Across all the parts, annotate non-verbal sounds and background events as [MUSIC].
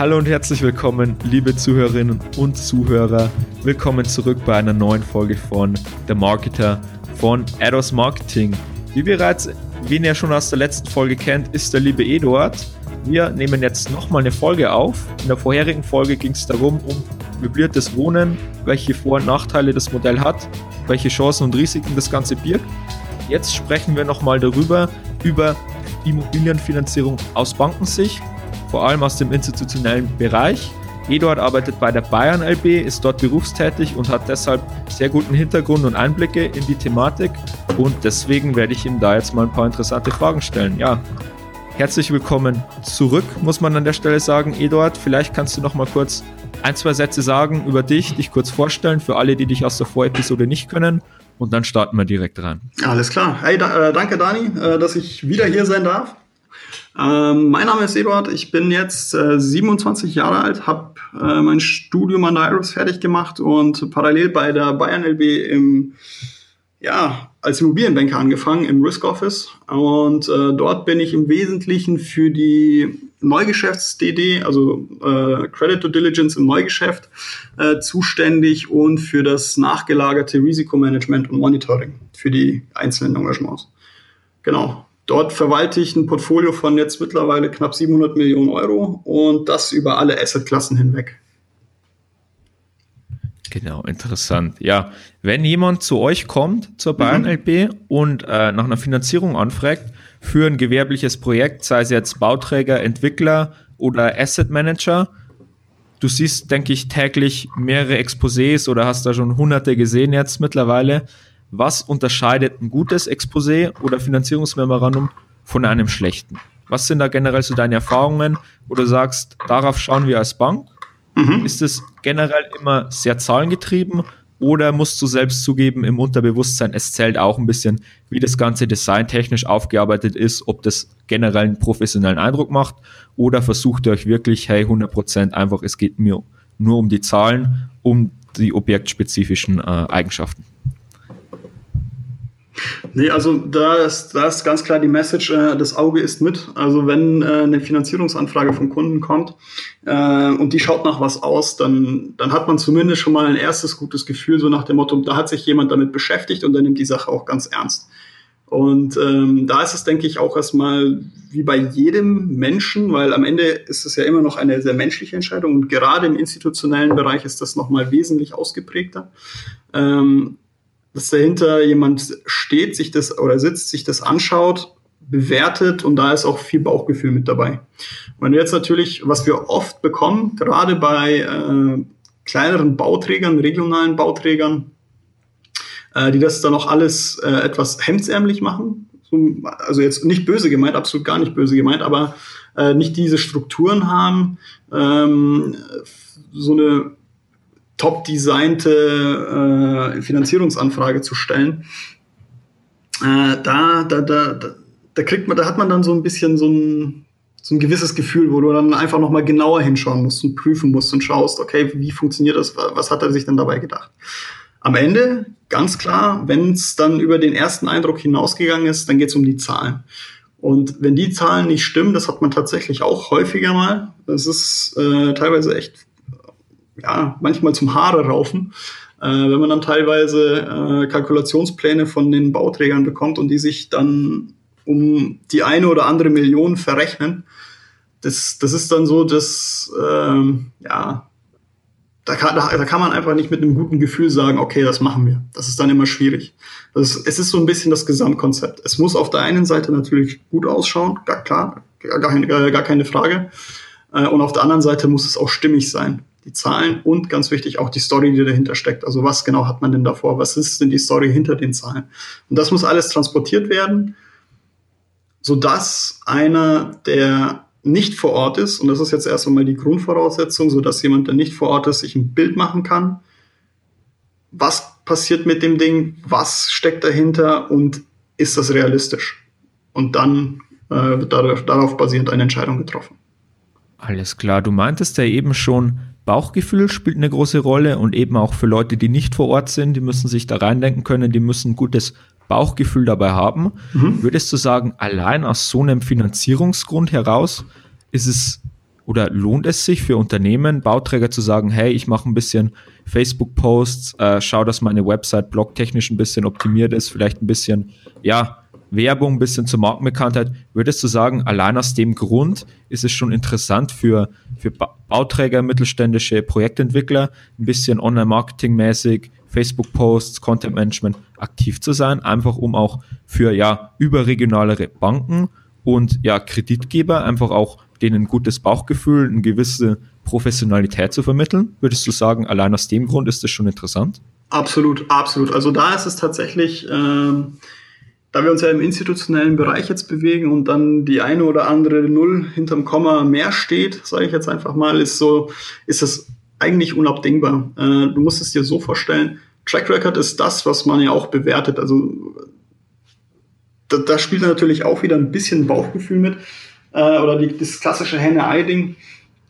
Hallo und herzlich willkommen, liebe Zuhörerinnen und Zuhörer. Willkommen zurück bei einer neuen Folge von The Marketer von Ados Marketing. Wie bereits, wen ihr schon aus der letzten Folge kennt, ist der liebe Eduard. Wir nehmen jetzt nochmal eine Folge auf. In der vorherigen Folge ging es darum, um möbliertes Wohnen, welche Vor- und Nachteile das Modell hat, welche Chancen und Risiken das Ganze birgt. Jetzt sprechen wir nochmal darüber, über Immobilienfinanzierung aus Bankensicht vor allem aus dem institutionellen Bereich. Eduard arbeitet bei der Bayern LB, ist dort berufstätig und hat deshalb sehr guten Hintergrund und Einblicke in die Thematik und deswegen werde ich ihm da jetzt mal ein paar interessante Fragen stellen. Ja, herzlich willkommen zurück, muss man an der Stelle sagen. Eduard, vielleicht kannst du noch mal kurz ein, zwei Sätze sagen über dich, dich kurz vorstellen für alle, die dich aus der Vorepisode nicht können und dann starten wir direkt rein. Alles klar. Hey, da, äh, danke Dani, äh, dass ich wieder hier sein darf. Ähm, mein Name ist Eduard, ich bin jetzt äh, 27 Jahre alt, habe äh, mein Studium an der IRIS fertig gemacht und parallel bei der Bayern LB im, ja, als Immobilienbanker angefangen im Risk Office und äh, dort bin ich im Wesentlichen für die Neugeschäfts-DD, also äh, Credit Due Diligence im Neugeschäft, äh, zuständig und für das nachgelagerte Risikomanagement und Monitoring für die einzelnen Engagements. Genau. Dort verwalte ich ein Portfolio von jetzt mittlerweile knapp 700 Millionen Euro und das über alle Assetklassen hinweg. Genau, interessant. Ja, wenn jemand zu euch kommt, zur Bayern mhm. LB und äh, nach einer Finanzierung anfragt für ein gewerbliches Projekt, sei es jetzt Bauträger, Entwickler oder Asset Manager, du siehst, denke ich, täglich mehrere Exposés oder hast da schon hunderte gesehen jetzt mittlerweile was unterscheidet ein gutes Exposé oder Finanzierungsmemorandum von einem schlechten? Was sind da generell so deine Erfahrungen, wo du sagst, darauf schauen wir als Bank? Mhm. Ist es generell immer sehr zahlengetrieben oder musst du selbst zugeben im Unterbewusstsein, es zählt auch ein bisschen, wie das ganze Design technisch aufgearbeitet ist, ob das generell einen professionellen Eindruck macht oder versucht ihr euch wirklich, hey, 100% einfach, es geht mir nur um die Zahlen, um die objektspezifischen äh, Eigenschaften? Nee, also da ist, da ist ganz klar die Message, äh, das Auge ist mit. Also wenn äh, eine Finanzierungsanfrage vom Kunden kommt äh, und die schaut nach was aus, dann, dann hat man zumindest schon mal ein erstes gutes Gefühl, so nach dem Motto, da hat sich jemand damit beschäftigt und dann nimmt die Sache auch ganz ernst. Und ähm, da ist es, denke ich, auch erstmal wie bei jedem Menschen, weil am Ende ist es ja immer noch eine sehr menschliche Entscheidung und gerade im institutionellen Bereich ist das nochmal wesentlich ausgeprägter. Ähm, dass dahinter jemand steht, sich das oder sitzt, sich das anschaut, bewertet und da ist auch viel Bauchgefühl mit dabei. Wenn du jetzt natürlich, was wir oft bekommen, gerade bei äh, kleineren Bauträgern, regionalen Bauträgern, äh, die das dann auch alles äh, etwas hemdsärmlich machen, also jetzt nicht böse gemeint, absolut gar nicht böse gemeint, aber äh, nicht diese Strukturen haben, ähm, so eine top designte äh, Finanzierungsanfrage zu stellen, äh, da, da, da, da kriegt man, da hat man dann so ein bisschen so ein, so ein gewisses Gefühl, wo du dann einfach nochmal genauer hinschauen musst und prüfen musst und schaust, okay, wie funktioniert das, was hat er sich denn dabei gedacht? Am Ende, ganz klar, wenn es dann über den ersten Eindruck hinausgegangen ist, dann geht es um die Zahlen. Und wenn die Zahlen nicht stimmen, das hat man tatsächlich auch häufiger mal, das ist äh, teilweise echt ja, manchmal zum Haare raufen, äh, wenn man dann teilweise äh, Kalkulationspläne von den Bauträgern bekommt und die sich dann um die eine oder andere Million verrechnen. Das, das ist dann so, dass, ähm, ja, da kann, da, da kann man einfach nicht mit einem guten Gefühl sagen, okay, das machen wir. Das ist dann immer schwierig. Das, es ist so ein bisschen das Gesamtkonzept. Es muss auf der einen Seite natürlich gut ausschauen, gar klar, gar, gar, gar keine Frage. Äh, und auf der anderen Seite muss es auch stimmig sein die Zahlen und ganz wichtig auch die Story, die dahinter steckt. Also was genau hat man denn davor? Was ist denn die Story hinter den Zahlen? Und das muss alles transportiert werden, sodass einer, der nicht vor Ort ist, und das ist jetzt erst einmal die Grundvoraussetzung, sodass jemand, der nicht vor Ort ist, sich ein Bild machen kann. Was passiert mit dem Ding? Was steckt dahinter? Und ist das realistisch? Und dann äh, wird darauf, darauf basierend eine Entscheidung getroffen. Alles klar. Du meintest ja eben schon, Bauchgefühl spielt eine große Rolle und eben auch für Leute, die nicht vor Ort sind, die müssen sich da reindenken können, die müssen ein gutes Bauchgefühl dabei haben. Mhm. Würdest du sagen, allein aus so einem Finanzierungsgrund heraus ist es oder lohnt es sich für Unternehmen, Bauträger zu sagen, hey, ich mache ein bisschen Facebook-Posts, äh, schau, dass meine Website blogtechnisch ein bisschen optimiert ist, vielleicht ein bisschen, ja, Werbung, ein bisschen zur Markenbekanntheit. Würdest du sagen, allein aus dem Grund ist es schon interessant für, für Bauträger, mittelständische Projektentwickler, ein bisschen Online-Marketing-mäßig, Facebook-Posts, Content-Management aktiv zu sein, einfach um auch für ja überregionalere Banken und ja Kreditgeber einfach auch denen ein gutes Bauchgefühl, eine gewisse Professionalität zu vermitteln. Würdest du sagen, allein aus dem Grund ist das schon interessant? Absolut, absolut. Also da ist es tatsächlich ähm da wir uns ja im institutionellen Bereich jetzt bewegen und dann die eine oder andere Null hinterm Komma mehr steht, sage ich jetzt einfach mal, ist so, ist das eigentlich unabdingbar. Äh, du musst es dir so vorstellen, Track Record ist das, was man ja auch bewertet. Also da, da spielt natürlich auch wieder ein bisschen Bauchgefühl mit äh, oder die, das klassische Henne-Ei-Ding.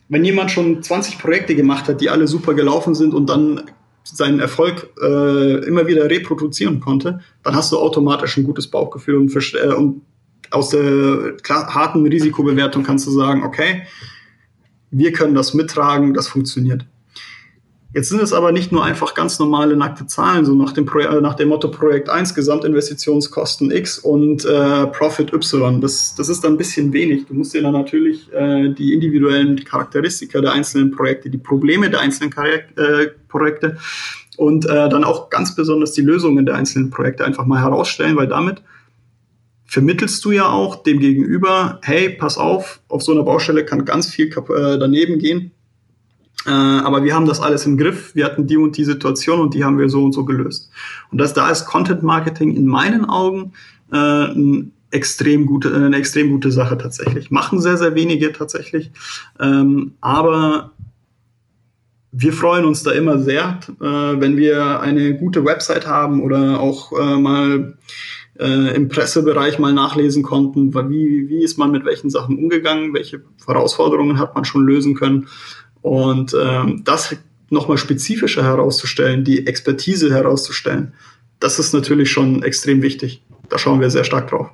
Wenn jemand schon 20 Projekte gemacht hat, die alle super gelaufen sind und dann seinen Erfolg äh, immer wieder reproduzieren konnte, dann hast du automatisch ein gutes Bauchgefühl und, äh, und aus der harten Risikobewertung kannst du sagen, okay, wir können das mittragen, das funktioniert. Jetzt sind es aber nicht nur einfach ganz normale nackte Zahlen, so nach dem, Pro äh, nach dem Motto Projekt 1 Gesamtinvestitionskosten X und äh, Profit Y. Das, das ist dann ein bisschen wenig. Du musst dir dann natürlich äh, die individuellen Charakteristika der einzelnen Projekte, die Probleme der einzelnen Charak äh, Projekte und äh, dann auch ganz besonders die Lösungen der einzelnen Projekte einfach mal herausstellen, weil damit vermittelst du ja auch dem Gegenüber, hey, pass auf, auf so einer Baustelle kann ganz viel äh, daneben gehen äh, aber wir haben das alles im Griff. Wir hatten die und die Situation und die haben wir so und so gelöst. Und das da ist Content Marketing in meinen Augen äh, ein extrem gute, eine extrem gute Sache tatsächlich. Machen sehr, sehr wenige tatsächlich. Ähm, aber wir freuen uns da immer sehr, äh, wenn wir eine gute Website haben oder auch äh, mal äh, im Pressebereich mal nachlesen konnten, wie, wie ist man mit welchen Sachen umgegangen, welche Herausforderungen hat man schon lösen können. Und ähm, das nochmal spezifischer herauszustellen, die Expertise herauszustellen, das ist natürlich schon extrem wichtig. Da schauen wir sehr stark drauf.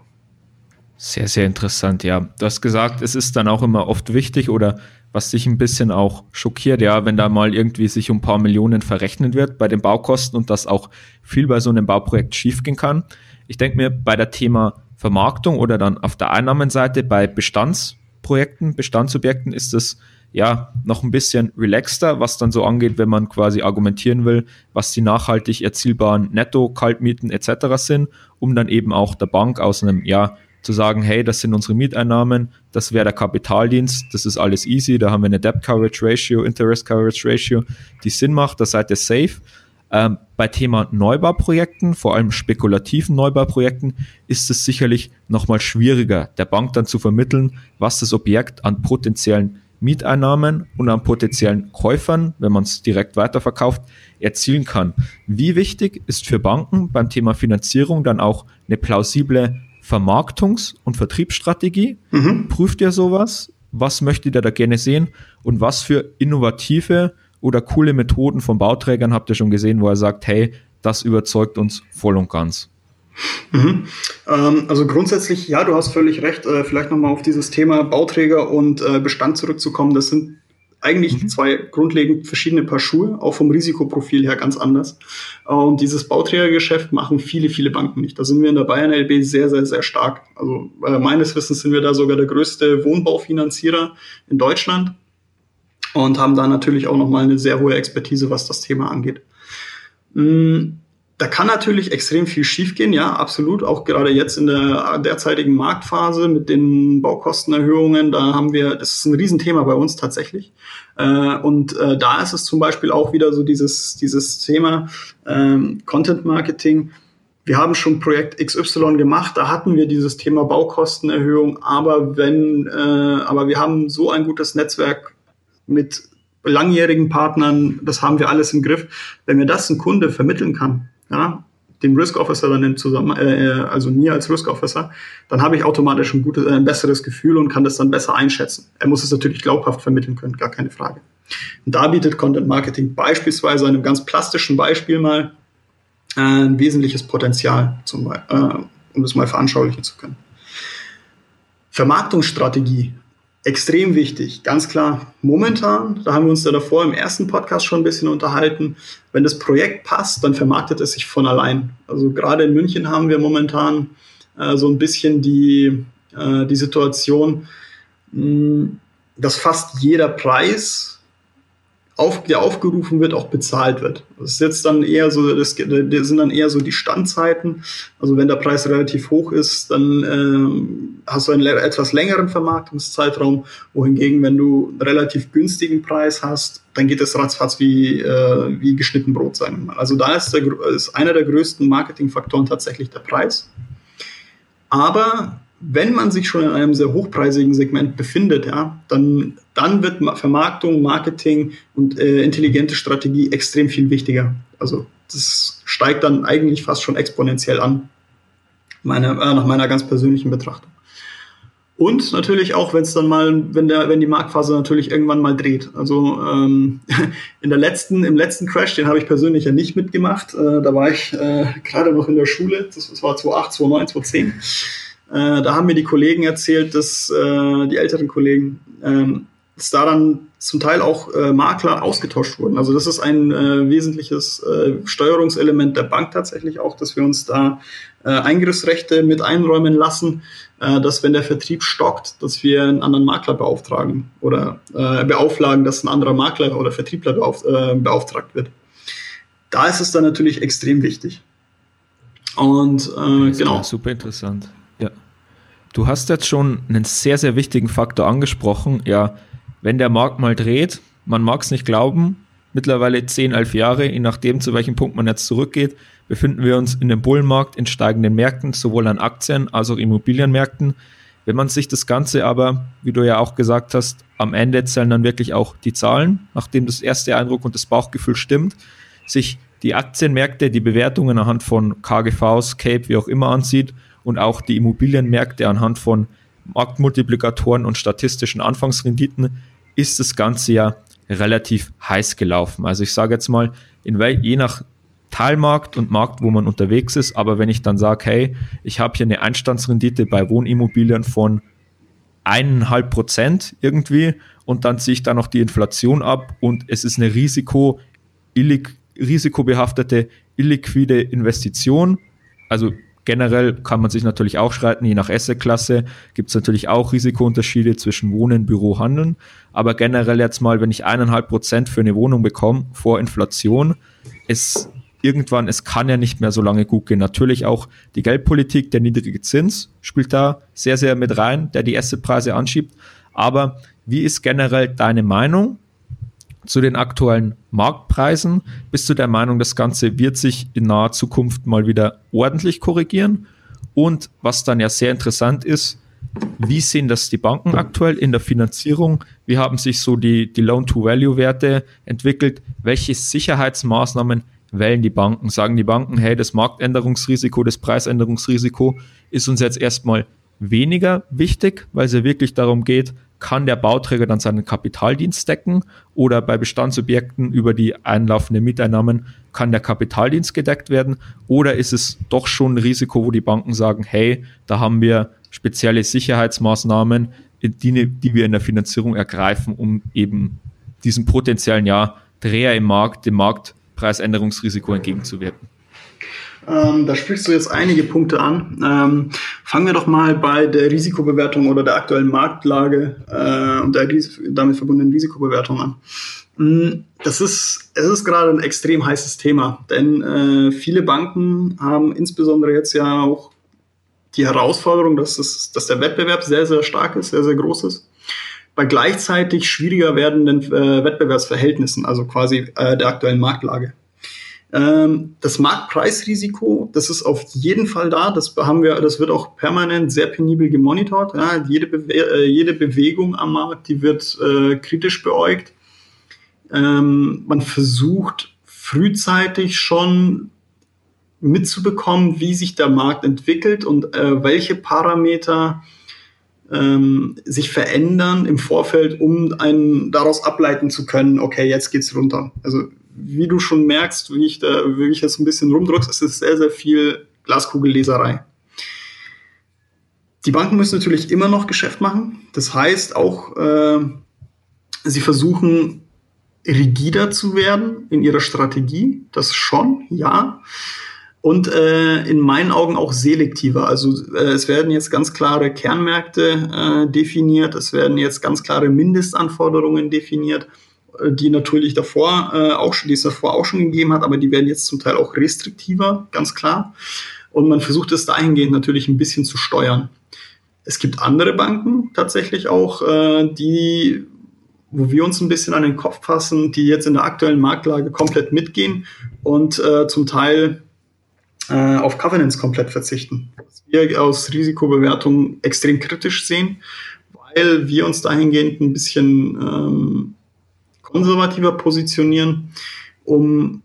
Sehr, sehr interessant, ja. Du hast gesagt, es ist dann auch immer oft wichtig oder was dich ein bisschen auch schockiert, ja, wenn da mal irgendwie sich um ein paar Millionen verrechnet wird bei den Baukosten und das auch viel bei so einem Bauprojekt schiefgehen kann. Ich denke mir, bei der Thema Vermarktung oder dann auf der Einnahmenseite bei Bestandsprojekten, Bestandsobjekten ist es ja, noch ein bisschen relaxter, was dann so angeht, wenn man quasi argumentieren will, was die nachhaltig erzielbaren Netto-Kaltmieten etc. sind, um dann eben auch der Bank aus einem, ja, zu sagen, hey, das sind unsere Mieteinnahmen, das wäre der Kapitaldienst, das ist alles easy, da haben wir eine Debt Coverage Ratio, Interest Coverage Ratio, die Sinn macht, da seid ihr safe. Ähm, bei Thema Neubauprojekten, vor allem spekulativen Neubauprojekten, ist es sicherlich nochmal schwieriger, der Bank dann zu vermitteln, was das Objekt an potenziellen Mieteinnahmen und an potenziellen Käufern, wenn man es direkt weiterverkauft, erzielen kann. Wie wichtig ist für Banken beim Thema Finanzierung dann auch eine plausible Vermarktungs- und Vertriebsstrategie? Mhm. Prüft ihr sowas? Was möchtet ihr da gerne sehen? Und was für innovative oder coole Methoden von Bauträgern habt ihr schon gesehen, wo er sagt, hey, das überzeugt uns voll und ganz? Mhm. Ähm, also grundsätzlich, ja, du hast völlig recht. Äh, vielleicht nochmal auf dieses Thema Bauträger und äh, Bestand zurückzukommen. Das sind eigentlich mhm. zwei grundlegend verschiedene Paar Schuhe, auch vom Risikoprofil her ganz anders. Und dieses Bauträgergeschäft machen viele, viele Banken nicht. Da sind wir in der Bayern LB sehr, sehr, sehr stark. Also äh, meines Wissens sind wir da sogar der größte Wohnbaufinanzierer in Deutschland und haben da natürlich auch nochmal eine sehr hohe Expertise, was das Thema angeht. Mhm da kann natürlich extrem viel schiefgehen, ja, absolut. Auch gerade jetzt in der derzeitigen Marktphase mit den Baukostenerhöhungen, da haben wir, das ist ein Riesenthema bei uns tatsächlich. Äh, und äh, da ist es zum Beispiel auch wieder so dieses, dieses Thema ähm, Content Marketing. Wir haben schon Projekt XY gemacht, da hatten wir dieses Thema Baukostenerhöhung, aber wenn, äh, aber wir haben so ein gutes Netzwerk mit langjährigen Partnern, das haben wir alles im Griff. Wenn mir das ein Kunde vermitteln kann, ja, dem Risk Officer dann zusammen, äh, also mir als Risk Officer, dann habe ich automatisch ein gutes, äh, ein besseres Gefühl und kann das dann besser einschätzen. Er muss es natürlich glaubhaft vermitteln können, gar keine Frage. Und da bietet Content Marketing beispielsweise einem ganz plastischen Beispiel mal äh, ein wesentliches Potenzial, zum, äh, um das mal veranschaulichen zu können. Vermarktungsstrategie extrem wichtig, ganz klar. Momentan, da haben wir uns ja davor im ersten Podcast schon ein bisschen unterhalten, wenn das Projekt passt, dann vermarktet es sich von allein. Also gerade in München haben wir momentan äh, so ein bisschen die, äh, die Situation, mh, dass fast jeder Preis auf, der aufgerufen wird, auch bezahlt wird. Das ist jetzt dann eher so, das, das sind dann eher so die Standzeiten. Also wenn der Preis relativ hoch ist, dann ähm, hast du einen etwas längeren Vermarktungszeitraum, wohingegen, wenn du einen relativ günstigen Preis hast, dann geht es ratzfatz wie, äh, wie geschnitten Brot sein. Also da ist, der, ist einer der größten Marketingfaktoren tatsächlich der Preis. Aber wenn man sich schon in einem sehr hochpreisigen Segment befindet, ja, dann, dann wird Vermarktung, Marketing und äh, intelligente Strategie extrem viel wichtiger. Also das steigt dann eigentlich fast schon exponentiell an, meine, äh, nach meiner ganz persönlichen Betrachtung. Und natürlich auch, wenn es dann mal, wenn der, wenn die Marktphase natürlich irgendwann mal dreht. Also ähm, [LAUGHS] in der letzten, im letzten Crash, den habe ich persönlich ja nicht mitgemacht. Äh, da war ich äh, gerade noch in der Schule. Das, war 2008, 2009, 2010. Äh, da haben mir die Kollegen erzählt, dass äh, die älteren Kollegen, ähm, dass da dann zum Teil auch äh, Makler ausgetauscht wurden. Also das ist ein äh, wesentliches äh, Steuerungselement der Bank tatsächlich auch, dass wir uns da äh, Eingriffsrechte mit einräumen lassen, dass wenn der Vertrieb stockt, dass wir einen anderen Makler beauftragen oder beauflagen, dass ein anderer Makler oder Vertriebler beauf beauftragt wird. Da ist es dann natürlich extrem wichtig. Und äh, genau. Super interessant. Du hast jetzt schon einen sehr, sehr wichtigen Faktor angesprochen. Ja, wenn der Markt mal dreht, man mag es nicht glauben, mittlerweile 10, 11 Jahre, je nachdem, zu welchem Punkt man jetzt zurückgeht, befinden wir uns in dem Bullenmarkt in steigenden Märkten, sowohl an Aktien als auch Immobilienmärkten. Wenn man sich das Ganze aber, wie du ja auch gesagt hast, am Ende zählen dann wirklich auch die Zahlen, nachdem das erste Eindruck und das Bauchgefühl stimmt, sich die Aktienmärkte, die Bewertungen anhand von KGVs, Cape, wie auch immer ansieht und auch die Immobilienmärkte anhand von Marktmultiplikatoren und statistischen Anfangsrenditen ist das Ganze ja relativ heiß gelaufen. Also ich sage jetzt mal, in je nach Teilmarkt und Markt, wo man unterwegs ist, aber wenn ich dann sage, hey, ich habe hier eine Einstandsrendite bei Wohnimmobilien von eineinhalb Prozent irgendwie und dann ziehe ich da noch die Inflation ab und es ist eine Risiko, illig, risikobehaftete, illiquide Investition. Also Generell kann man sich natürlich auch schreiten, je nach Assetklasse gibt es natürlich auch Risikounterschiede zwischen Wohnen, Büro, Handeln. Aber generell jetzt mal, wenn ich eineinhalb Prozent für eine Wohnung bekomme vor Inflation, ist irgendwann, es kann ja nicht mehr so lange gut gehen. Natürlich auch die Geldpolitik, der niedrige Zins spielt da sehr, sehr mit rein, der die Assetpreise anschiebt. Aber wie ist generell deine Meinung? Zu den aktuellen Marktpreisen. Bist du der Meinung, das Ganze wird sich in naher Zukunft mal wieder ordentlich korrigieren? Und was dann ja sehr interessant ist, wie sehen das die Banken aktuell in der Finanzierung? Wie haben sich so die, die Loan-to-Value-Werte entwickelt? Welche Sicherheitsmaßnahmen wählen die Banken? Sagen die Banken, hey, das Marktänderungsrisiko, das Preisänderungsrisiko ist uns jetzt erstmal weniger wichtig, weil es ja wirklich darum geht, kann der Bauträger dann seinen Kapitaldienst decken oder bei Bestandsobjekten über die einlaufenden Mieteinnahmen kann der Kapitaldienst gedeckt werden oder ist es doch schon ein Risiko, wo die Banken sagen, hey, da haben wir spezielle Sicherheitsmaßnahmen, die, die wir in der Finanzierung ergreifen, um eben diesem potenziellen ja, Dreher im Markt, dem Marktpreisänderungsrisiko entgegenzuwirken. Ähm, da sprichst du jetzt einige Punkte an. Ähm, fangen wir doch mal bei der Risikobewertung oder der aktuellen Marktlage äh, und der damit verbundenen Risikobewertung an. Mm, das ist, es ist gerade ein extrem heißes Thema, denn äh, viele Banken haben insbesondere jetzt ja auch die Herausforderung, dass, es, dass der Wettbewerb sehr, sehr stark ist, sehr, sehr groß ist bei gleichzeitig schwieriger werdenden äh, Wettbewerbsverhältnissen, also quasi äh, der aktuellen Marktlage. Ähm, das Marktpreisrisiko, das ist auf jeden Fall da. Das haben wir, das wird auch permanent sehr penibel gemonitort. Ja, jede, Bewe äh, jede Bewegung am Markt, die wird äh, kritisch beäugt. Ähm, man versucht frühzeitig schon mitzubekommen, wie sich der Markt entwickelt und äh, welche Parameter ähm, sich verändern im Vorfeld, um einen daraus ableiten zu können, okay, jetzt geht's runter. Also wie du schon merkst, wie ich da, wie ich jetzt ein bisschen rumdrücke, ist es sehr, sehr viel Glaskugelleserei. Die Banken müssen natürlich immer noch Geschäft machen. Das heißt auch, äh, sie versuchen rigider zu werden in ihrer Strategie. Das schon, ja. Und äh, in meinen Augen auch selektiver. Also äh, es werden jetzt ganz klare Kernmärkte äh, definiert, es werden jetzt ganz klare Mindestanforderungen definiert, die natürlich davor äh, auch schon, die es davor auch schon gegeben hat, aber die werden jetzt zum Teil auch restriktiver, ganz klar. Und man versucht es dahingehend natürlich ein bisschen zu steuern. Es gibt andere Banken tatsächlich auch, äh, die wo wir uns ein bisschen an den Kopf fassen, die jetzt in der aktuellen Marktlage komplett mitgehen und äh, zum Teil äh, auf Covenants komplett verzichten. Was wir aus Risikobewertung extrem kritisch sehen, weil wir uns dahingehend ein bisschen ähm, konservativer positionieren, um,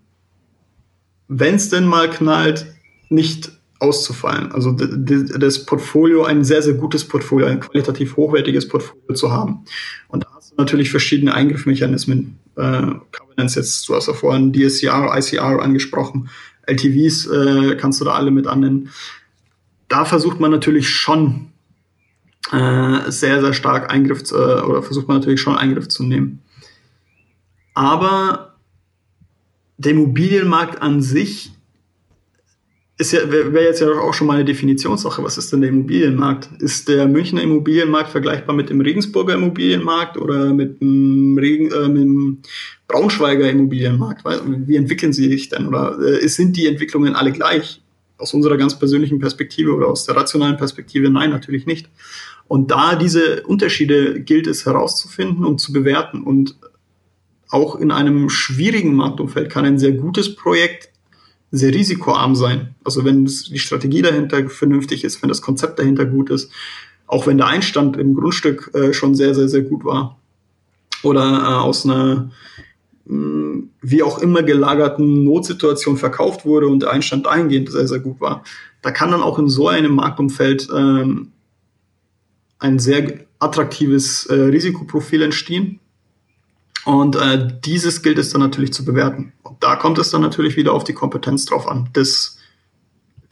wenn es denn mal knallt, nicht auszufallen. Also das Portfolio, ein sehr, sehr gutes Portfolio, ein qualitativ hochwertiges Portfolio zu haben. Und da hast du natürlich verschiedene Eingriffmechanismen. Äh, Covenants jetzt, du hast ja vorhin DSCR, ICR angesprochen. LTVs äh, kannst du da alle mit annehmen. Da versucht man natürlich schon äh, sehr, sehr stark Eingriff äh, oder versucht man natürlich schon Eingriff zu nehmen. Aber der Immobilienmarkt an sich ist ja, wäre jetzt ja auch schon mal eine Definitionssache. Was ist denn der Immobilienmarkt? Ist der Münchner Immobilienmarkt vergleichbar mit dem Regensburger Immobilienmarkt oder mit dem, Regen, äh, mit dem Braunschweiger Immobilienmarkt? Wie entwickeln sie sich denn? Oder äh, sind die Entwicklungen alle gleich? Aus unserer ganz persönlichen Perspektive oder aus der rationalen Perspektive? Nein, natürlich nicht. Und da diese Unterschiede gilt es herauszufinden und zu bewerten. Und auch in einem schwierigen Marktumfeld kann ein sehr gutes Projekt sehr risikoarm sein. Also wenn die Strategie dahinter vernünftig ist, wenn das Konzept dahinter gut ist, auch wenn der Einstand im Grundstück äh, schon sehr, sehr, sehr gut war. Oder äh, aus einer mh, wie auch immer gelagerten Notsituation verkauft wurde und der Einstand dahingehend sehr, sehr gut war. Da kann dann auch in so einem Marktumfeld ähm, ein sehr attraktives äh, Risikoprofil entstehen, und äh, dieses gilt es dann natürlich zu bewerten. Und da kommt es dann natürlich wieder auf die Kompetenz drauf an, des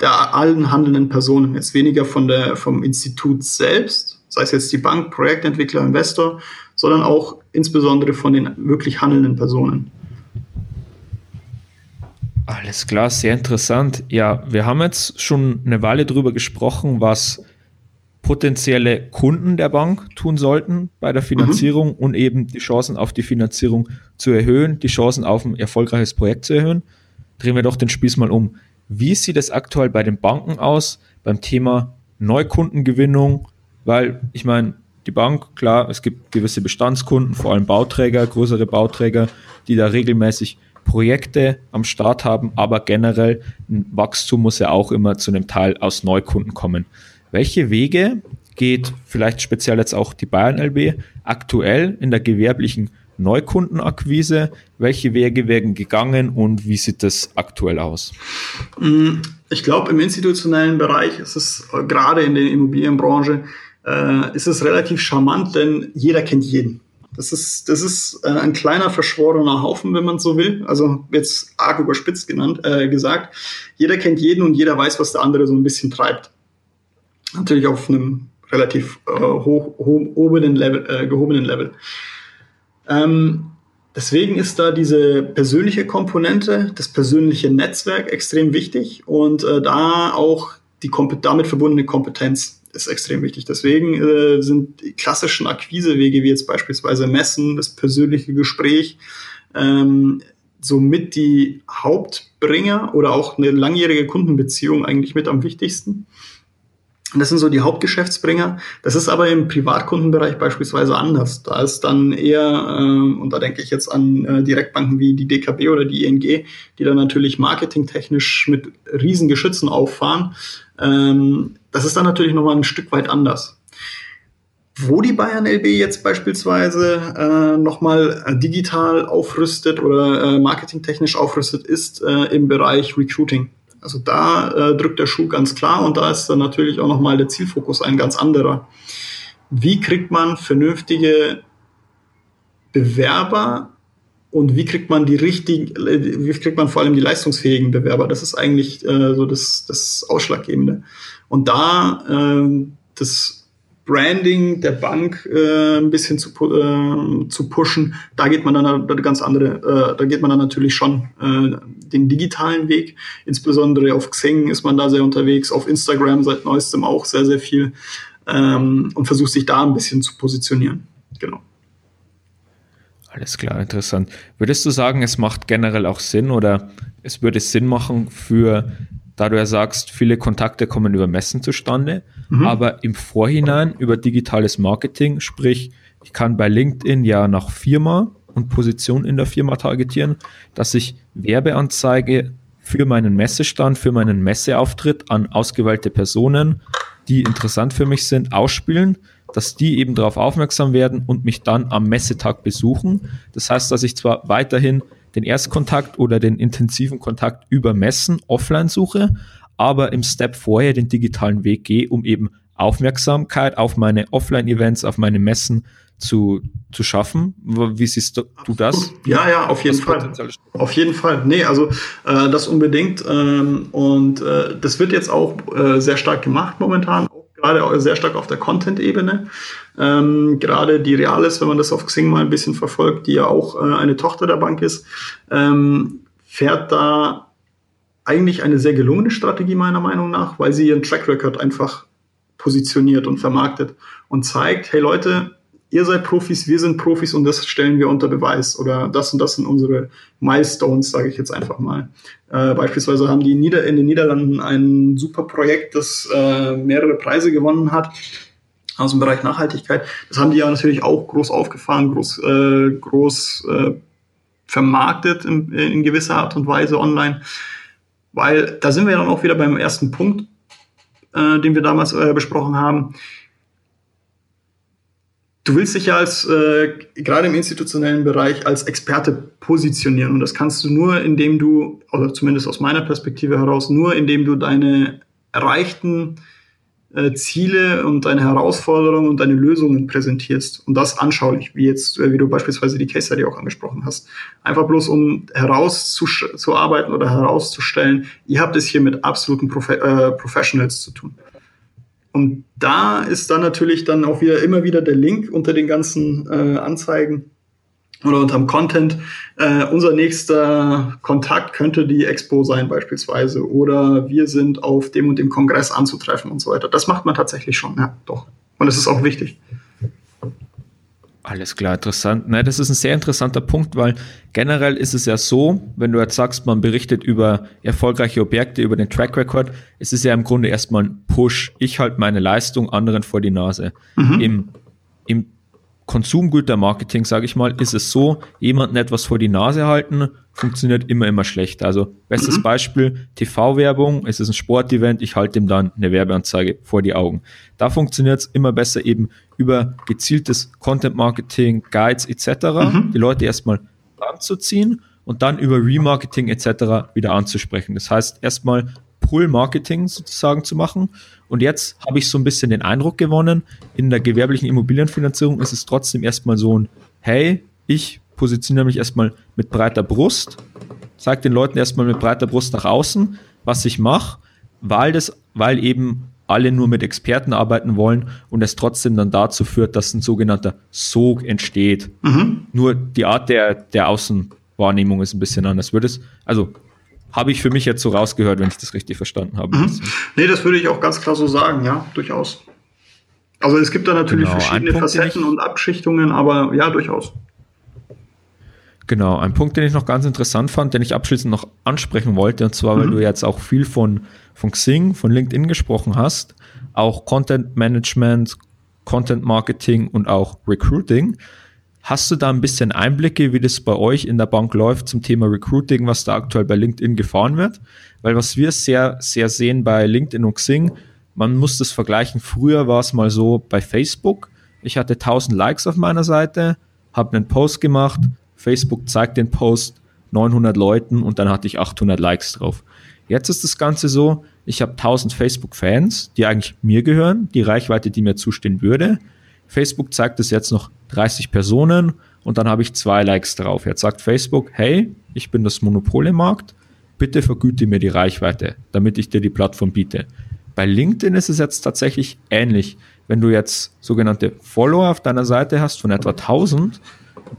der allen handelnden Personen. Jetzt weniger von der, vom Institut selbst, sei es jetzt die Bank, Projektentwickler, Investor, sondern auch insbesondere von den wirklich handelnden Personen. Alles klar, sehr interessant. Ja, wir haben jetzt schon eine Weile darüber gesprochen, was potenzielle Kunden der Bank tun sollten bei der Finanzierung mhm. und eben die Chancen auf die Finanzierung zu erhöhen, die Chancen auf ein erfolgreiches Projekt zu erhöhen. Drehen wir doch den Spieß mal um. Wie sieht es aktuell bei den Banken aus beim Thema Neukundengewinnung? Weil ich meine, die Bank, klar, es gibt gewisse Bestandskunden, vor allem Bauträger, größere Bauträger, die da regelmäßig Projekte am Start haben, aber generell ein Wachstum muss ja auch immer zu einem Teil aus Neukunden kommen. Welche Wege geht vielleicht speziell jetzt auch die Bayern LB aktuell in der gewerblichen Neukundenakquise? Welche Wege werden gegangen und wie sieht das aktuell aus? Mm, ich glaube, im institutionellen Bereich ist es äh, gerade in der Immobilienbranche äh, ist es relativ charmant, denn jeder kennt jeden. Das ist, das ist äh, ein kleiner verschworener Haufen, wenn man so will. Also jetzt arg überspitzt genannt, äh, gesagt. Jeder kennt jeden und jeder weiß, was der andere so ein bisschen treibt natürlich auf einem relativ äh, hoch, gehobenen Level. Äh, gehobenen Level. Ähm, deswegen ist da diese persönliche Komponente, das persönliche Netzwerk extrem wichtig und äh, da auch die damit verbundene Kompetenz ist extrem wichtig. Deswegen äh, sind die klassischen Akquisewege wie jetzt beispielsweise Messen, das persönliche Gespräch, ähm, somit die Hauptbringer oder auch eine langjährige Kundenbeziehung eigentlich mit am wichtigsten. Das sind so die Hauptgeschäftsbringer. Das ist aber im Privatkundenbereich beispielsweise anders. Da ist dann eher, äh, und da denke ich jetzt an äh, Direktbanken wie die DKB oder die ING, die dann natürlich marketingtechnisch mit riesen Geschützen auffahren. Ähm, das ist dann natürlich nochmal ein Stück weit anders. Wo die Bayern LB jetzt beispielsweise äh, nochmal digital aufrüstet oder äh, marketingtechnisch aufrüstet, ist äh, im Bereich Recruiting. Also da äh, drückt der Schuh ganz klar und da ist dann natürlich auch nochmal der Zielfokus ein ganz anderer. Wie kriegt man vernünftige Bewerber und wie kriegt man die richtigen, wie kriegt man vor allem die leistungsfähigen Bewerber? Das ist eigentlich äh, so das, das Ausschlaggebende. Und da, äh, das Branding der Bank äh, ein bisschen zu, äh, zu pushen, da geht man dann ganz andere, äh, da geht man dann natürlich schon äh, den digitalen Weg. Insbesondere auf Xing ist man da sehr unterwegs, auf Instagram seit neuestem auch sehr, sehr viel ähm, und versucht sich da ein bisschen zu positionieren. Genau. Alles klar, interessant. Würdest du sagen, es macht generell auch Sinn oder es würde Sinn machen für da du ja sagst, viele Kontakte kommen über Messen zustande, mhm. aber im Vorhinein über digitales Marketing, sprich, ich kann bei LinkedIn ja nach Firma und Position in der Firma targetieren, dass ich Werbeanzeige für meinen Messestand, für meinen Messeauftritt an ausgewählte Personen, die interessant für mich sind, ausspielen, dass die eben darauf aufmerksam werden und mich dann am Messetag besuchen. Das heißt, dass ich zwar weiterhin den Erstkontakt oder den intensiven Kontakt über Messen offline suche, aber im Step vorher den digitalen Weg gehe, um eben Aufmerksamkeit auf meine Offline-Events, auf meine Messen zu, zu schaffen. Wie siehst du, du das? Ja, ja, auf jeden Fall. Auf jeden Fall. Nee, also äh, das unbedingt. Ähm, und äh, das wird jetzt auch äh, sehr stark gemacht momentan gerade sehr stark auf der Content-Ebene. Ähm, gerade die Reales, wenn man das auf Xing mal ein bisschen verfolgt, die ja auch äh, eine Tochter der Bank ist, ähm, fährt da eigentlich eine sehr gelungene Strategie meiner Meinung nach, weil sie ihren Track Record einfach positioniert und vermarktet und zeigt, hey Leute, ihr seid Profis, wir sind Profis und das stellen wir unter Beweis oder das und das sind unsere Milestones, sage ich jetzt einfach mal. Äh, beispielsweise haben die Nieder in den Niederlanden ein super Projekt, das äh, mehrere Preise gewonnen hat aus dem Bereich Nachhaltigkeit. Das haben die ja natürlich auch groß aufgefahren, groß, äh, groß äh, vermarktet in, in gewisser Art und Weise online, weil da sind wir dann auch wieder beim ersten Punkt, äh, den wir damals äh, besprochen haben du willst dich ja als, äh, gerade im institutionellen Bereich, als Experte positionieren. Und das kannst du nur, indem du, oder zumindest aus meiner Perspektive heraus, nur indem du deine erreichten äh, Ziele und deine Herausforderungen und deine Lösungen präsentierst. Und das anschaulich, wie jetzt, äh, wie du beispielsweise die Case Study auch angesprochen hast. Einfach bloß, um herauszuarbeiten oder herauszustellen, ihr habt es hier mit absoluten Profe äh, Professionals zu tun. Und da ist dann natürlich dann auch wieder immer wieder der Link unter den ganzen äh, Anzeigen oder unterm Content. Äh, unser nächster Kontakt könnte die Expo sein beispielsweise oder wir sind auf dem und dem Kongress anzutreffen und so weiter. Das macht man tatsächlich schon, ja, doch. Und es ist auch wichtig. Alles klar, interessant. Ne, das ist ein sehr interessanter Punkt, weil generell ist es ja so, wenn du jetzt sagst, man berichtet über erfolgreiche Objekte, über den Track Record, es ist ja im Grunde erstmal ein Push. Ich halte meine Leistung anderen vor die Nase. Mhm. Im, Im Konsumgütermarketing, sage ich mal, ist es so, jemanden etwas vor die Nase halten, funktioniert immer, immer schlecht. Also bestes mhm. Beispiel, TV-Werbung, es ist ein Sportevent, ich halte ihm dann eine Werbeanzeige vor die Augen. Da funktioniert es immer besser eben über gezieltes Content-Marketing, Guides etc., mhm. die Leute erstmal anzuziehen und dann über Remarketing etc. wieder anzusprechen. Das heißt, erstmal Pull-Marketing sozusagen zu machen. Und jetzt habe ich so ein bisschen den Eindruck gewonnen, in der gewerblichen Immobilienfinanzierung ist es trotzdem erstmal so ein, hey, ich positioniere mich erstmal mit breiter Brust, sage den Leuten erstmal mit breiter Brust nach außen, was ich mache, weil das, weil eben alle nur mit Experten arbeiten wollen und es trotzdem dann dazu führt, dass ein sogenannter Sog entsteht. Mhm. Nur die Art der, der Außenwahrnehmung ist ein bisschen anders. Würde es, also habe ich für mich jetzt so rausgehört, wenn ich das richtig verstanden habe. Mhm. Nee, das würde ich auch ganz klar so sagen, ja, durchaus. Also es gibt da natürlich genau, verschiedene Facetten und Abschichtungen, aber ja, durchaus. Genau, ein Punkt, den ich noch ganz interessant fand, den ich abschließend noch ansprechen wollte, und zwar, mhm. weil du jetzt auch viel von, von Xing, von LinkedIn gesprochen hast, auch Content Management, Content Marketing und auch Recruiting. Hast du da ein bisschen Einblicke, wie das bei euch in der Bank läuft zum Thema Recruiting, was da aktuell bei LinkedIn gefahren wird? Weil was wir sehr, sehr sehen bei LinkedIn und Xing, man muss das vergleichen. Früher war es mal so bei Facebook. Ich hatte 1000 Likes auf meiner Seite, habe einen Post gemacht, Facebook zeigt den Post 900 Leuten und dann hatte ich 800 Likes drauf. Jetzt ist das Ganze so, ich habe 1000 Facebook-Fans, die eigentlich mir gehören, die Reichweite, die mir zustehen würde. Facebook zeigt es jetzt noch 30 Personen und dann habe ich zwei Likes drauf. Jetzt sagt Facebook, hey, ich bin das Monopol im Markt, bitte vergüte mir die Reichweite, damit ich dir die Plattform biete. Bei LinkedIn ist es jetzt tatsächlich ähnlich. Wenn du jetzt sogenannte Follower auf deiner Seite hast von etwa 1000 und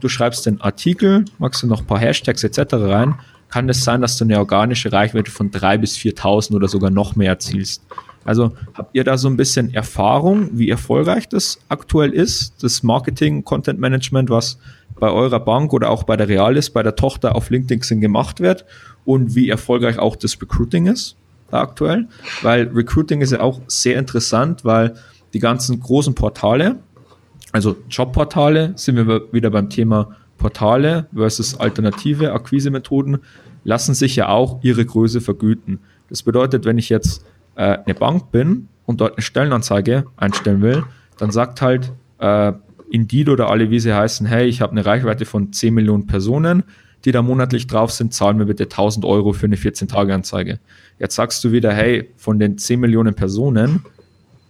du schreibst den Artikel, magst du noch ein paar Hashtags etc. rein, kann es sein, dass du eine organische Reichweite von 3.000 bis 4.000 oder sogar noch mehr erzielst. Also habt ihr da so ein bisschen Erfahrung, wie erfolgreich das aktuell ist, das Marketing, Content Management, was bei eurer Bank oder auch bei der Realis, bei der Tochter auf LinkedIn gemacht wird und wie erfolgreich auch das Recruiting ist da aktuell? Weil Recruiting ist ja auch sehr interessant, weil die ganzen großen Portale, also Jobportale, sind wir wieder beim Thema Portale versus alternative Akquisemethoden, lassen sich ja auch ihre Größe vergüten. Das bedeutet, wenn ich jetzt äh, eine Bank bin und dort eine Stellenanzeige einstellen will, dann sagt halt äh, Indeed oder alle, wie sie heißen, hey, ich habe eine Reichweite von 10 Millionen Personen, die da monatlich drauf sind, zahlen mir bitte 1000 Euro für eine 14-Tage-Anzeige. Jetzt sagst du wieder, hey, von den 10 Millionen Personen,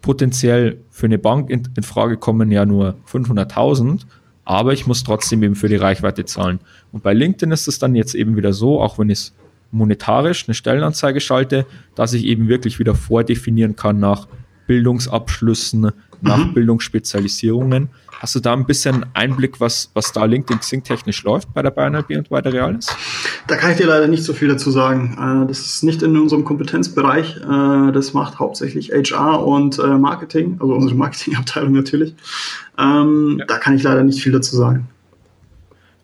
potenziell für eine Bank in, in Frage kommen ja nur 500.000, aber ich muss trotzdem eben für die Reichweite zahlen. Und bei LinkedIn ist es dann jetzt eben wieder so, auch wenn ich monetarisch eine Stellenanzeige schalte, dass ich eben wirklich wieder vordefinieren kann nach Bildungsabschlüssen, nach mhm. Bildungsspezialisierungen. Hast du da ein bisschen Einblick, was, was da LinkedIn Xing technisch läuft bei der BNLB und bei der Realis? Da kann ich dir leider nicht so viel dazu sagen. Äh, das ist nicht in unserem Kompetenzbereich. Äh, das macht hauptsächlich HR und äh, Marketing, also unsere Marketingabteilung natürlich. Ähm. Da kann ich leider nicht viel dazu sagen.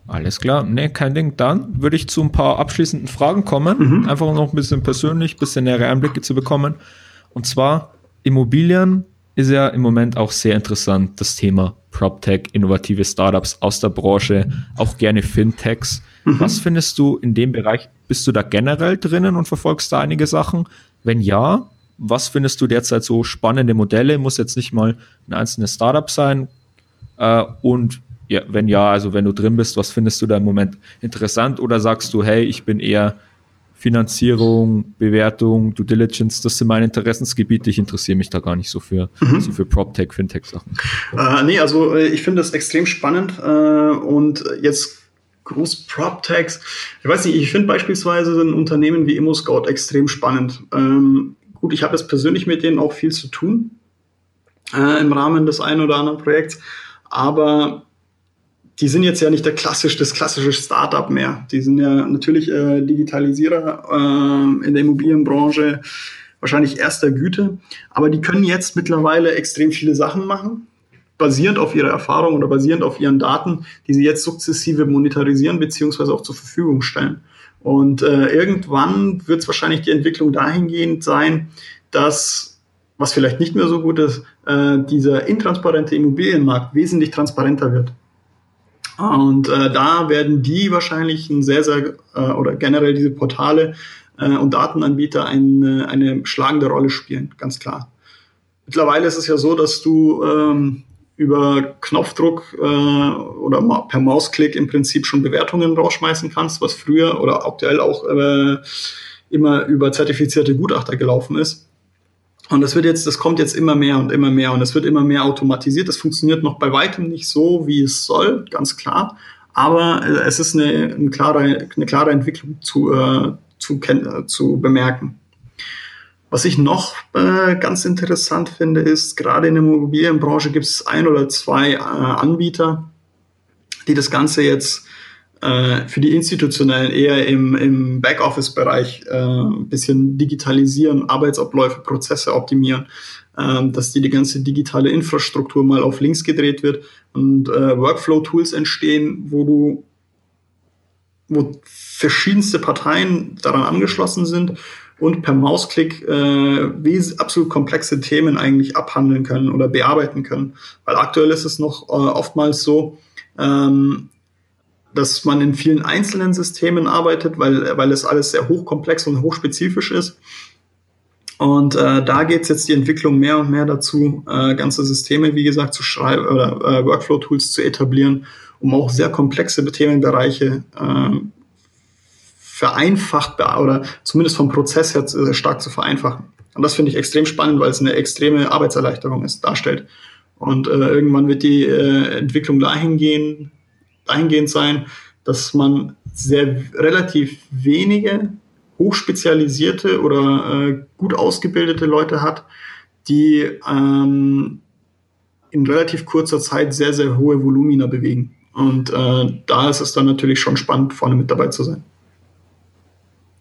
Alles klar, ne, kein Ding. Dann würde ich zu ein paar abschließenden Fragen kommen, mhm. einfach noch ein bisschen persönlich, ein bisschen nähere Einblicke zu bekommen. Und zwar Immobilien ist ja im Moment auch sehr interessant, das Thema PropTech, innovative Startups aus der Branche, auch gerne Fintechs. Mhm. Was findest du in dem Bereich? Bist du da generell drinnen und verfolgst da einige Sachen? Wenn ja, was findest du derzeit so spannende Modelle? Muss jetzt nicht mal ein einzelnes Startup sein. Äh, und ja, wenn ja, also wenn du drin bist, was findest du da im Moment interessant? Oder sagst du, hey, ich bin eher Finanzierung, Bewertung, Due Diligence, das sind meine Interessensgebiete. Ich interessiere mich da gar nicht so für, mhm. so für PropTech, Fintech-Sachen. Äh, nee, also äh, ich finde das extrem spannend äh, und jetzt groß PropTechs. Ich weiß nicht, ich finde beispielsweise ein Unternehmen wie ImmoScout extrem spannend. Ähm, gut, ich habe jetzt persönlich mit denen auch viel zu tun äh, im Rahmen des einen oder anderen Projekts, aber die sind jetzt ja nicht der klassisch, das klassische Startup mehr. Die sind ja natürlich äh, Digitalisierer äh, in der Immobilienbranche, wahrscheinlich erster Güte. Aber die können jetzt mittlerweile extrem viele Sachen machen, basierend auf ihrer Erfahrung oder basierend auf ihren Daten, die sie jetzt sukzessive monetarisieren beziehungsweise auch zur Verfügung stellen. Und äh, irgendwann wird es wahrscheinlich die Entwicklung dahingehend sein, dass, was vielleicht nicht mehr so gut ist, äh, dieser intransparente Immobilienmarkt wesentlich transparenter wird. Und äh, da werden die wahrscheinlich ein sehr, sehr, äh, oder generell diese Portale äh, und Datenanbieter eine, eine schlagende Rolle spielen, ganz klar. Mittlerweile ist es ja so, dass du ähm, über Knopfdruck äh, oder ma per Mausklick im Prinzip schon Bewertungen rausschmeißen kannst, was früher oder aktuell auch äh, immer über zertifizierte Gutachter gelaufen ist. Und das wird jetzt, das kommt jetzt immer mehr und immer mehr und es wird immer mehr automatisiert. Das funktioniert noch bei weitem nicht so, wie es soll, ganz klar. Aber äh, es ist eine, eine, klare, eine klare Entwicklung zu, äh, zu, äh, zu bemerken. Was ich noch äh, ganz interessant finde, ist, gerade in der Immobilienbranche gibt es ein oder zwei äh, Anbieter, die das Ganze jetzt äh, für die institutionellen eher im, im Backoffice-Bereich äh, ein bisschen digitalisieren, Arbeitsabläufe, Prozesse optimieren, äh, dass die, die ganze digitale Infrastruktur mal auf links gedreht wird und äh, Workflow-Tools entstehen, wo du wo verschiedenste Parteien daran angeschlossen sind und per Mausklick äh, absolut komplexe Themen eigentlich abhandeln können oder bearbeiten können. Weil aktuell ist es noch äh, oftmals so, ähm, dass man in vielen einzelnen Systemen arbeitet, weil, weil es alles sehr hochkomplex und hochspezifisch ist. Und äh, da geht es jetzt die Entwicklung mehr und mehr dazu, äh, ganze Systeme, wie gesagt, zu schreiben oder äh, Workflow-Tools zu etablieren, um auch sehr komplexe Themenbereiche äh, vereinfacht oder zumindest vom Prozess her sehr stark zu vereinfachen. Und das finde ich extrem spannend, weil es eine extreme Arbeitserleichterung ist, darstellt. Und äh, irgendwann wird die äh, Entwicklung dahin gehen, dahingehend sein, dass man sehr relativ wenige hochspezialisierte oder äh, gut ausgebildete Leute hat, die ähm, in relativ kurzer Zeit sehr, sehr hohe Volumina bewegen. Und äh, da ist es dann natürlich schon spannend, vorne mit dabei zu sein.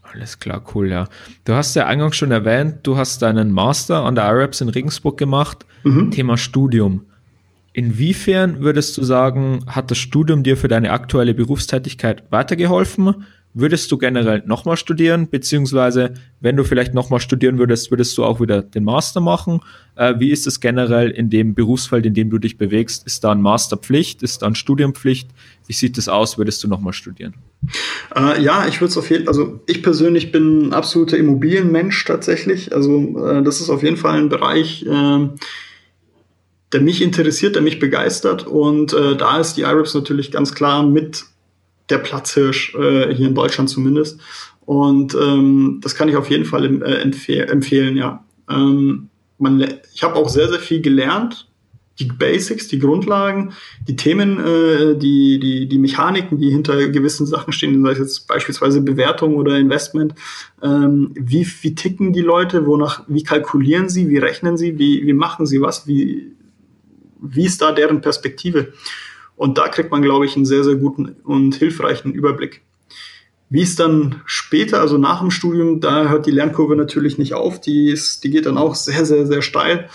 Alles klar, cool, ja. Du hast ja eingangs schon erwähnt, du hast deinen Master an der IRAPS in Regensburg gemacht. Mhm. Thema Studium. Inwiefern würdest du sagen, hat das Studium dir für deine aktuelle Berufstätigkeit weitergeholfen? Würdest du generell nochmal studieren? Beziehungsweise, wenn du vielleicht nochmal studieren würdest, würdest du auch wieder den Master machen? Äh, wie ist es generell in dem Berufsfeld, in dem du dich bewegst? Ist da ein Masterpflicht? Ist da ein Studienpflicht? Wie sieht das aus? Würdest du nochmal studieren? Äh, ja, ich würde es auf jeden Fall, also ich persönlich bin ein absoluter Immobilienmensch tatsächlich. Also äh, das ist auf jeden Fall ein Bereich, äh, der mich interessiert, der mich begeistert. Und äh, da ist die IRIPS natürlich ganz klar mit der Platzhirsch, äh, hier in Deutschland zumindest. Und ähm, das kann ich auf jeden Fall äh, empfeh empfehlen, ja. Ähm, man, ich habe auch sehr, sehr viel gelernt. Die Basics, die Grundlagen, die Themen, äh, die, die, die Mechaniken, die hinter gewissen Sachen stehen, sei es jetzt beispielsweise Bewertung oder Investment. Ähm, wie, wie ticken die Leute? Wonach, wie kalkulieren sie? Wie rechnen sie? Wie, wie machen sie was? Wie, wie ist da deren Perspektive? Und da kriegt man, glaube ich, einen sehr, sehr guten und hilfreichen Überblick. Wie es dann später, also nach dem Studium, da hört die Lernkurve natürlich nicht auf. Die, ist, die geht dann auch sehr, sehr, sehr steil.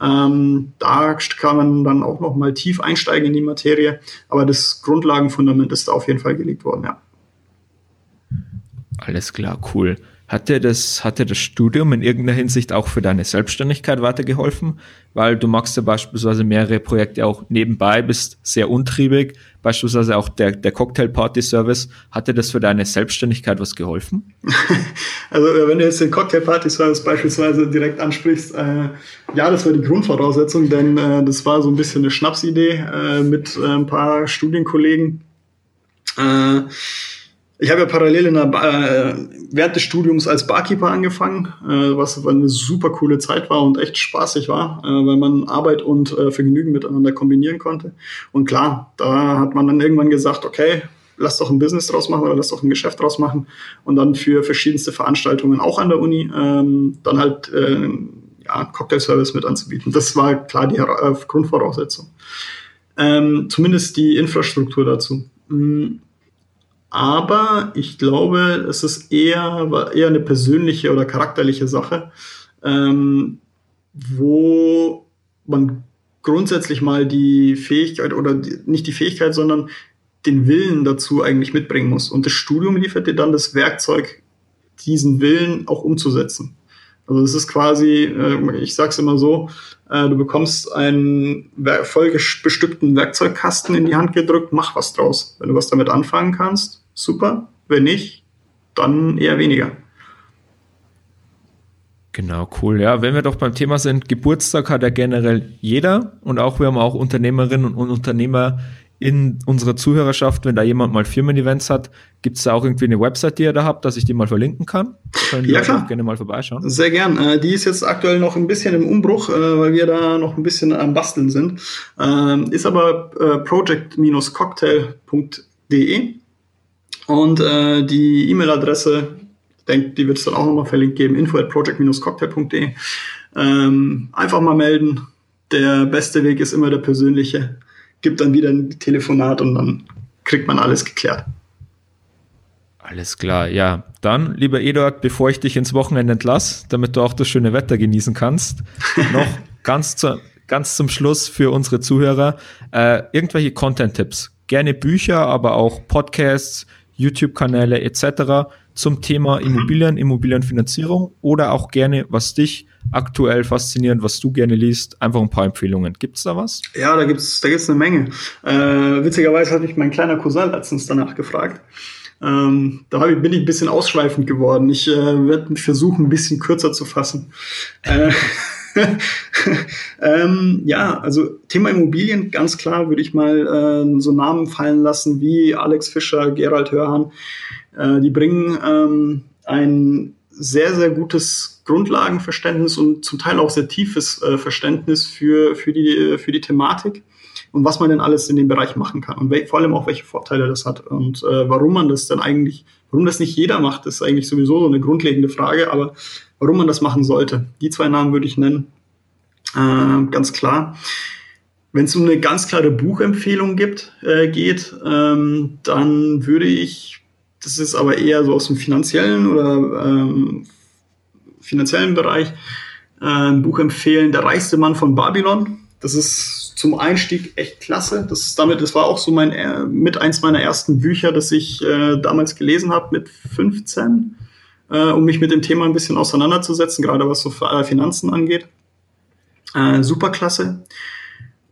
Ähm, da kann man dann auch noch mal tief einsteigen in die Materie. Aber das Grundlagenfundament ist da auf jeden Fall gelegt worden, ja. Alles klar, cool. Hat dir das, hat dir das Studium in irgendeiner Hinsicht auch für deine Selbstständigkeit weitergeholfen? Weil du machst ja beispielsweise mehrere Projekte auch nebenbei, bist sehr untriebig, beispielsweise auch der, der Cocktail-Party-Service. Hat dir das für deine Selbstständigkeit was geholfen? [LAUGHS] also, wenn du jetzt den Cocktail-Party-Service beispielsweise direkt ansprichst, äh, ja, das war die Grundvoraussetzung, denn äh, das war so ein bisschen eine Schnapsidee äh, mit äh, ein paar Studienkollegen. Äh, ich habe ja parallel in der, äh, während des Studiums als Barkeeper angefangen, äh, was eine super coole Zeit war und echt spaßig war, äh, weil man Arbeit und äh, Vergnügen miteinander kombinieren konnte. Und klar, da hat man dann irgendwann gesagt, okay, lass doch ein Business draus machen oder lass doch ein Geschäft draus machen und dann für verschiedenste Veranstaltungen auch an der Uni ähm, dann halt äh, ja, Cocktail-Service mit anzubieten. Das war klar die äh, Grundvoraussetzung. Ähm, zumindest die Infrastruktur dazu. Mhm aber ich glaube, es ist eher, eher eine persönliche oder charakterliche Sache, ähm, wo man grundsätzlich mal die Fähigkeit oder die, nicht die Fähigkeit, sondern den Willen dazu eigentlich mitbringen muss. Und das Studium liefert dir dann das Werkzeug, diesen Willen auch umzusetzen. Also es ist quasi, äh, ich sag's immer so, äh, du bekommst einen voll bestückten Werkzeugkasten in die Hand gedrückt, mach was draus. Wenn du was damit anfangen kannst, super. Wenn nicht, dann eher weniger. Genau, cool. Ja, wenn wir doch beim Thema sind, Geburtstag hat ja generell jeder und auch wir haben auch Unternehmerinnen und Unternehmer in unserer Zuhörerschaft, wenn da jemand mal Firmen-Events hat, gibt es da auch irgendwie eine Website, die ihr da habt, dass ich die mal verlinken kann? Können ja, klar. gerne mal vorbeischauen. Sehr gern. Äh, die ist jetzt aktuell noch ein bisschen im Umbruch, äh, weil wir da noch ein bisschen am Basteln sind. Ähm, ist aber äh, project-cocktail.de und äh, die E-Mail-Adresse, ich denke, die wird es dann auch nochmal verlinkt geben, info at project-cocktail.de. Ähm, einfach mal melden. Der beste Weg ist immer der persönliche gibt dann wieder ein Telefonat und dann kriegt man alles geklärt. Alles klar, ja. Dann, lieber Eduard, bevor ich dich ins Wochenende entlasse, damit du auch das schöne Wetter genießen kannst, [LAUGHS] noch ganz, zu, ganz zum Schluss für unsere Zuhörer äh, irgendwelche Content-Tipps. Gerne Bücher, aber auch Podcasts, YouTube-Kanäle etc. zum Thema Immobilien, Immobilienfinanzierung oder auch gerne, was dich aktuell faszinierend, was du gerne liest? Einfach ein paar Empfehlungen. Gibt es da was? Ja, da gibt es da gibt's eine Menge. Äh, witzigerweise hat mich mein kleiner Cousin letztens danach gefragt. Ähm, da bin ich ein bisschen ausschweifend geworden. Ich äh, werde versuchen, ein bisschen kürzer zu fassen. Äh, [LAUGHS] ähm, ja, also Thema Immobilien, ganz klar würde ich mal äh, so Namen fallen lassen wie Alex Fischer, Gerald Hörhan. Äh, die bringen ähm, ein sehr, sehr gutes Grundlagenverständnis und zum Teil auch sehr tiefes äh, Verständnis für, für, die, für die Thematik. und was man denn alles in dem Bereich machen kann und vor allem auch welche Vorteile das hat und äh, warum man das dann eigentlich, warum das nicht jeder macht, ist eigentlich sowieso so eine grundlegende Frage, aber warum man das machen sollte. Die zwei Namen würde ich nennen, äh, ganz klar. Wenn es um eine ganz klare Buchempfehlung gibt, äh, geht, ähm, dann würde ich, das ist aber eher so aus dem finanziellen oder ähm, finanziellen Bereich, äh, ein Buch empfehlen, Der reichste Mann von Babylon. Das ist zum Einstieg echt klasse. Das ist damit, das war auch so mein äh, mit eins meiner ersten Bücher, das ich äh, damals gelesen habe mit 15, äh, um mich mit dem Thema ein bisschen auseinanderzusetzen, gerade was so Finanzen angeht. Äh, super klasse.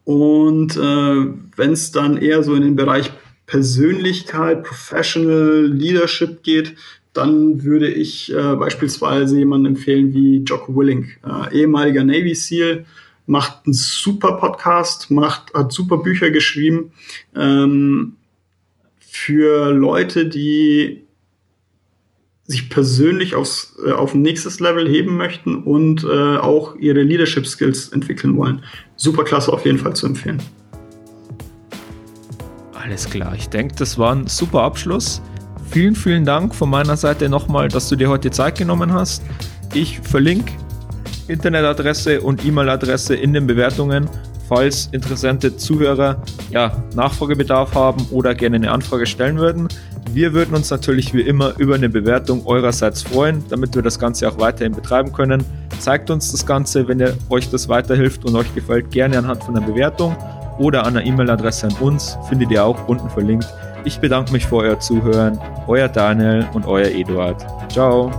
Und äh, wenn es dann eher so in den Bereich Persönlichkeit, Professional Leadership geht, dann würde ich äh, beispielsweise jemanden empfehlen wie Jocko Willink, äh, ehemaliger Navy SEAL, macht einen super Podcast, macht, hat super Bücher geschrieben ähm, für Leute, die sich persönlich aufs, äh, auf ein nächstes Level heben möchten und äh, auch ihre Leadership Skills entwickeln wollen. Super klasse auf jeden Fall zu empfehlen. Alles klar, ich denke, das war ein super Abschluss. Vielen, vielen Dank von meiner Seite nochmal, dass du dir heute Zeit genommen hast. Ich verlinke Internetadresse und E-Mail-Adresse in den Bewertungen, falls interessante Zuhörer ja, Nachfragebedarf haben oder gerne eine Anfrage stellen würden. Wir würden uns natürlich wie immer über eine Bewertung eurerseits freuen, damit wir das Ganze auch weiterhin betreiben können. Zeigt uns das Ganze, wenn ihr euch das weiterhilft und euch gefällt, gerne anhand von einer Bewertung oder an einer E-Mail-Adresse an uns, findet ihr auch unten verlinkt. Ich bedanke mich für euer Zuhören, euer Daniel und euer Eduard. Ciao.